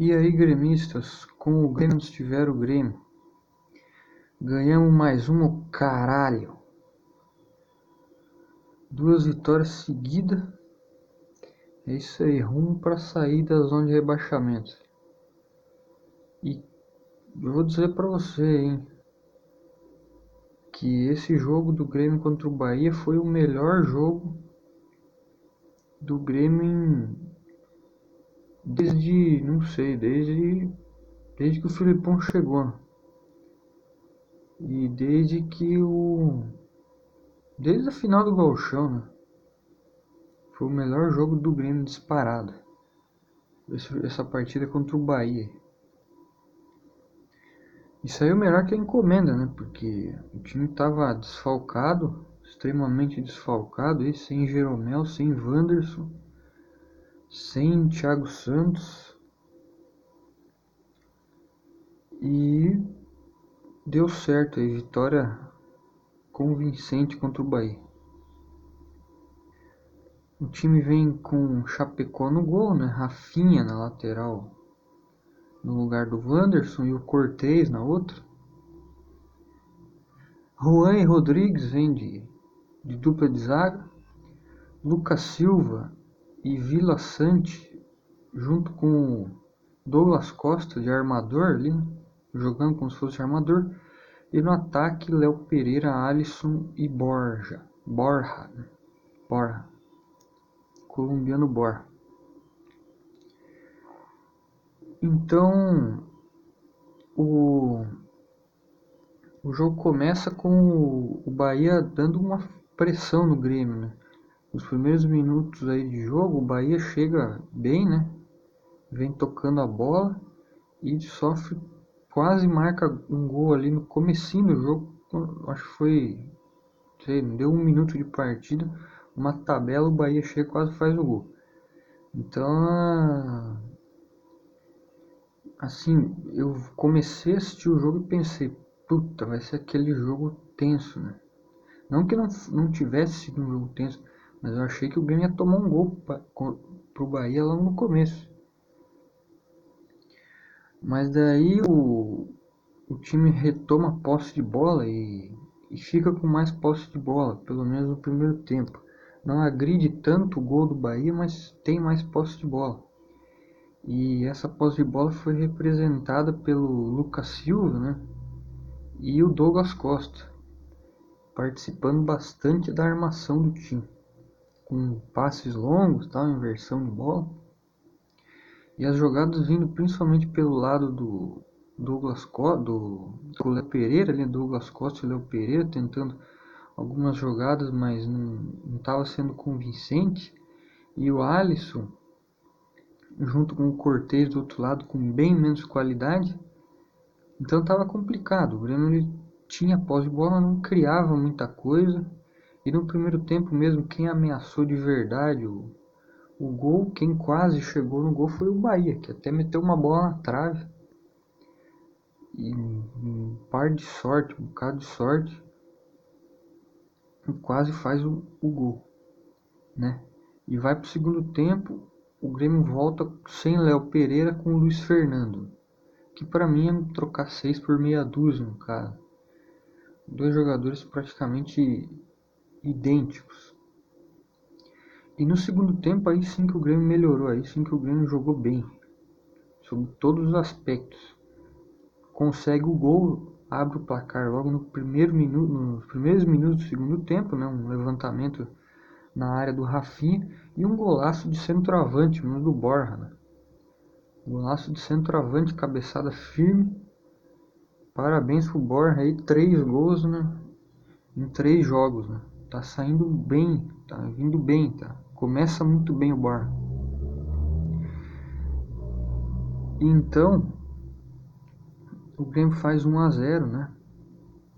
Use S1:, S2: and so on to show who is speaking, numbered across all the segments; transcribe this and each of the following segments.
S1: E aí, gremistas, com o Grêmio estiver o Grêmio. Ganhamos mais uma, caralho. Duas vitórias seguidas. É isso aí, rumo para sair da zona de rebaixamento. E eu vou dizer para você, hein, que esse jogo do Grêmio contra o Bahia foi o melhor jogo do Grêmio em, desde, não sei, desde desde que o Filipão chegou. E desde que o desde a final do Gauchão, né? Foi o melhor jogo do Grêmio disparado. Essa partida contra o Bahia. E saiu melhor que a encomenda, né? Porque o time estava desfalcado, extremamente desfalcado, e sem Jeromel, sem Wanderson, sem Thiago Santos. E deu certo aí, vitória convincente contra o Bahia. O time vem com Chapecó no gol, né? Rafinha na lateral no lugar do Wanderson e o Cortez na outra. Juan e Rodrigues vêm de, de dupla de zaga. Lucas Silva e Vila Sante junto com Douglas Costa de armador ali, jogando como se fosse armador. E no ataque, Léo Pereira, Alisson e Borja. Borja. Né? Borja. Colombiano Borja. Então, o, o jogo começa com o Bahia dando uma pressão no Grêmio, né? Nos primeiros minutos aí de jogo, o Bahia chega bem, né? Vem tocando a bola e sofre, quase marca um gol ali no comecinho do jogo. Acho que foi, sei, deu um minuto de partida, uma tabela, o Bahia chega quase faz o gol. Então, assim, eu comecei a assistir o jogo e pensei, puta, vai ser aquele jogo tenso, né? Não que não, não tivesse sido um jogo tenso, mas eu achei que o Grêmio ia tomar um gol pra, pro Bahia logo no começo. Mas daí o, o time retoma a posse de bola e, e fica com mais posse de bola, pelo menos no primeiro tempo. Não agride tanto o gol do Bahia, mas tem mais posse de bola. E essa posse de bola foi representada pelo Lucas Silva né? e o Douglas Costa, participando bastante da armação do time, com passes longos, tal, inversão de bola. E as jogadas vindo principalmente pelo lado do Douglas Costa, do, do Léo Pereira, ali, Douglas Costa e Léo Pereira, tentando algumas jogadas, mas não estava sendo convincente. E o Alisson junto com o Cortez do outro lado com bem menos qualidade. Então estava complicado. O ele tinha pós de bola, não criava muita coisa. E no primeiro tempo mesmo, quem ameaçou de verdade o, o gol, quem quase chegou no gol foi o Bahia, que até meteu uma bola na trave. E um par de sorte, um bocado de sorte, quase faz o, o gol, né? E vai para o segundo tempo, o Grêmio volta sem Léo Pereira com Luiz Fernando, que para mim é trocar seis por meia dúzia cara. Dois jogadores praticamente idênticos. E no segundo tempo aí sim que o Grêmio melhorou, aí sim que o Grêmio jogou bem, sobre todos os aspectos. Consegue o gol, abre o placar logo no primeiro minuto, nos primeiros minutos do segundo tempo, né, um levantamento na área do Rafinha e um golaço de centroavante, um do Borja. Né? Golaço de centroavante, cabeçada firme. Parabéns pro Borja aí, três gols né? em três jogos. Né? Tá saindo bem, tá vindo bem, tá? Começa muito bem o Borja. Então, o Grêmio faz 1 a 0 né?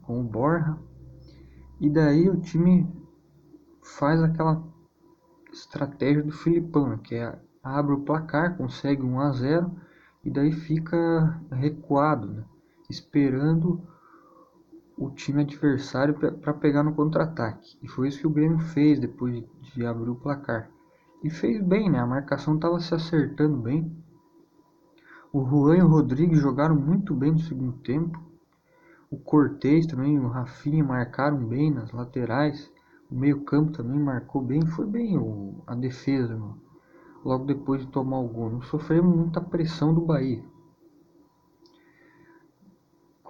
S1: Com o Borja. E daí o time faz aquela estratégia do Filipão, né, que é abre o placar, consegue 1 a 0 e daí fica recuado, né, esperando o time adversário para pegar no contra-ataque. E foi isso que o Grêmio fez depois de abrir o placar. E fez bem, né? A marcação estava se acertando bem. O Juan e o Rodrigues jogaram muito bem no segundo tempo. O Cortez também, o Rafinha marcaram bem nas laterais. O meio-campo também marcou bem. Foi bem o, a defesa, mano. logo depois de tomar o gol. Não sofremos muita pressão do Bahia.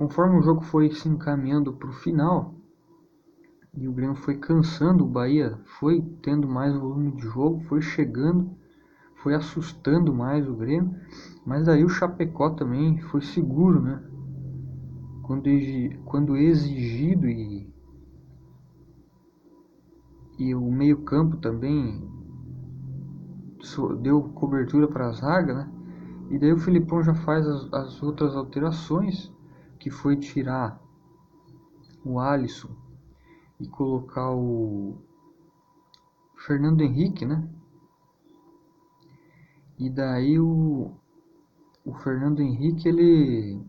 S1: Conforme o jogo foi se encaminhando para o final, e o Grêmio foi cansando, o Bahia foi tendo mais volume de jogo, foi chegando, foi assustando mais o Grêmio, mas daí o Chapecó também foi seguro, né? Quando, quando exigido e, e o meio-campo também deu cobertura para a zaga, né? E daí o Filipão já faz as, as outras alterações, que foi tirar o Alisson e colocar o Fernando Henrique, né? E daí o, o Fernando Henrique, ele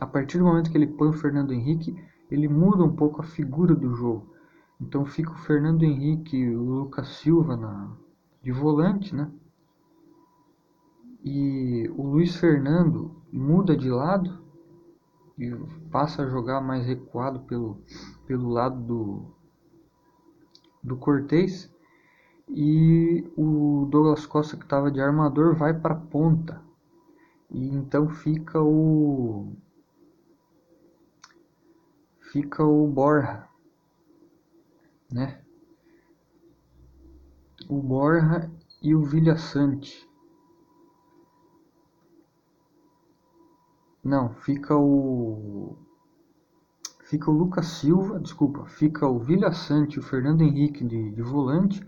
S1: a partir do momento que ele põe o Fernando Henrique, ele muda um pouco a figura do jogo. Então fica o Fernando Henrique e o Lucas Silva na, de volante, né? E o Luiz Fernando muda de lado e passa a jogar mais recuado pelo, pelo lado do, do Cortez. E o Douglas Costa que estava de armador vai para ponta. E então fica o fica o Borja né? O Borja e o Vilhaçante não fica o fica o Lucas Silva, desculpa, fica o Vilha Sante o Fernando Henrique de, de volante.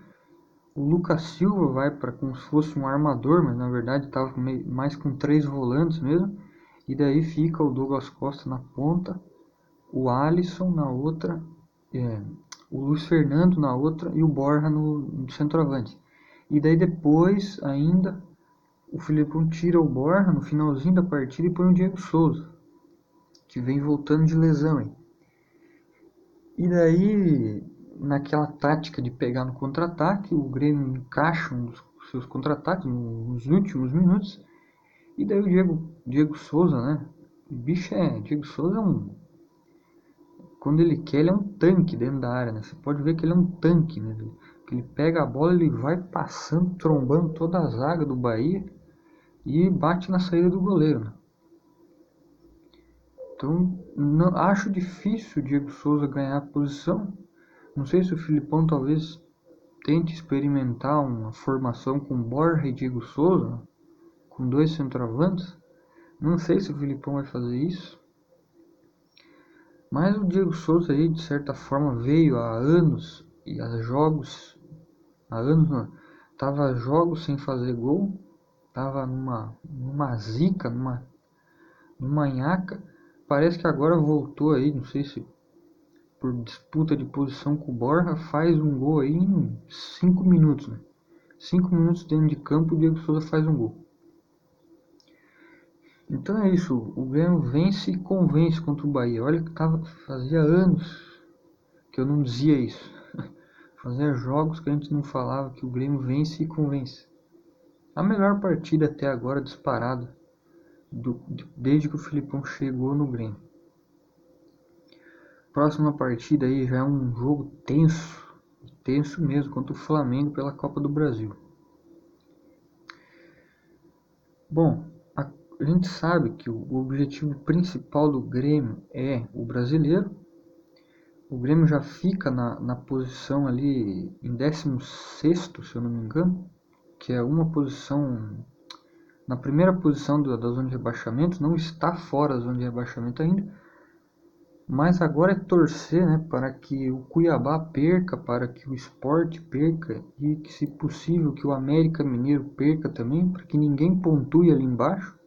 S1: O Lucas Silva vai para como se fosse um armador, mas na verdade estava mais com três volantes mesmo. E daí fica o Douglas Costa na ponta, o Alisson na outra, é, o Luiz Fernando na outra e o Borja no, no centroavante. E daí depois ainda o Filipão tira o Borja no finalzinho da partida e põe o Diego Souza, que vem voltando de lesão. Hein? E daí, naquela tática de pegar no contra-ataque, o Grêmio encaixa dos seus contra-ataques nos últimos minutos. E daí o Diego, Diego Souza, né? O bicho é. Diego Souza é um. Quando ele quer, ele é um tanque dentro da área, né? Você pode ver que ele é um tanque, né? Ele pega a bola, ele vai passando, trombando toda a zaga do Bahia e bate na saída do goleiro. Né? Então, não, acho difícil o Diego Souza ganhar a posição. Não sei se o Filipão talvez tente experimentar uma formação com Borja e Diego Souza, com dois centroavantes. Não sei se o Filipão vai fazer isso. Mas o Diego Souza aí, de certa forma, veio há anos e há jogos, há anos não, tava jogos sem fazer gol, tava numa, numa zica, numa, numa nhaca Parece que agora voltou aí, não sei se por disputa de posição com o Borja, faz um gol aí em 5 minutos. Né? 5 minutos dentro de campo, o Diego Souza faz um gol. Então é isso, o Grêmio vence e convence contra o Bahia. Olha que tava, fazia anos que eu não dizia isso. Fazia jogos que a gente não falava que o Grêmio vence e convence. A melhor partida até agora disparada do, desde que o Filipão chegou no Grêmio. Próxima partida aí já é um jogo tenso, tenso mesmo, contra o Flamengo pela Copa do Brasil. Bom, a, a gente sabe que o, objetivo principal do Grêmio é o brasileiro. O Grêmio já fica na, na posição ali em 16, se eu não me engano, que é uma posição na primeira posição da zona de rebaixamento, não está fora da zona de rebaixamento ainda, mas agora é torcer né, para que o Cuiabá perca, para que o Sport perca e que, se possível, que o América Mineiro perca também, para que ninguém pontue ali embaixo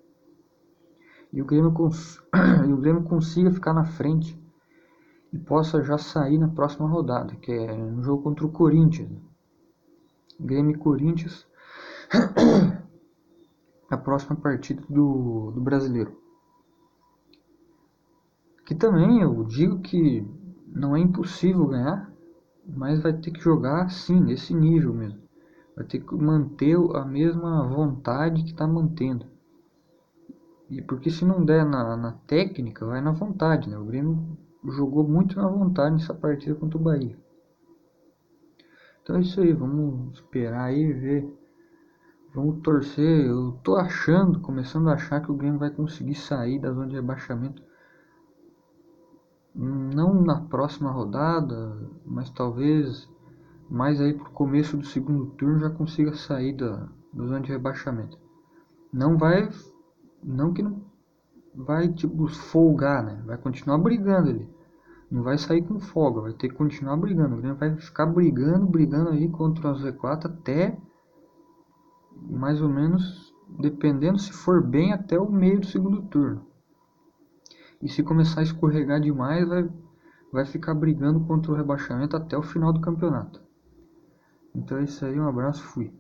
S1: e o Grêmio, cons e o Grêmio consiga ficar na frente e possa já sair na próxima rodada, que é no jogo contra o Corinthians. Grêmio e Corinthians a próxima partida do, do brasileiro. Que também eu digo que não é impossível ganhar, mas vai ter que jogar assim, nesse nível mesmo. Vai ter que manter a mesma vontade que está mantendo. E porque se não der na, na técnica, vai na vontade, né? O Grêmio jogou muito na vontade nessa partida contra o Bahia. Então é isso aí, vamos esperar aí ver. Vamos torcer. Eu tô achando, começando a achar que o Grêmio vai conseguir sair da zona de rebaixamento. Não na próxima rodada, mas talvez mais aí pro começo do segundo turno já consiga sair da, da zona de rebaixamento. Não vai. Não que não vai tipo folgar, né? Vai continuar brigando ali. Não vai sair com folga, vai ter que continuar brigando. O Grêmio vai ficar brigando, brigando aí contra o Z4 até mais ou menos, dependendo se for bem, até o meio do segundo turno. E se começar a escorregar demais, vai, vai ficar brigando contra o rebaixamento até o final do campeonato. Então é isso aí, um abraço, fui.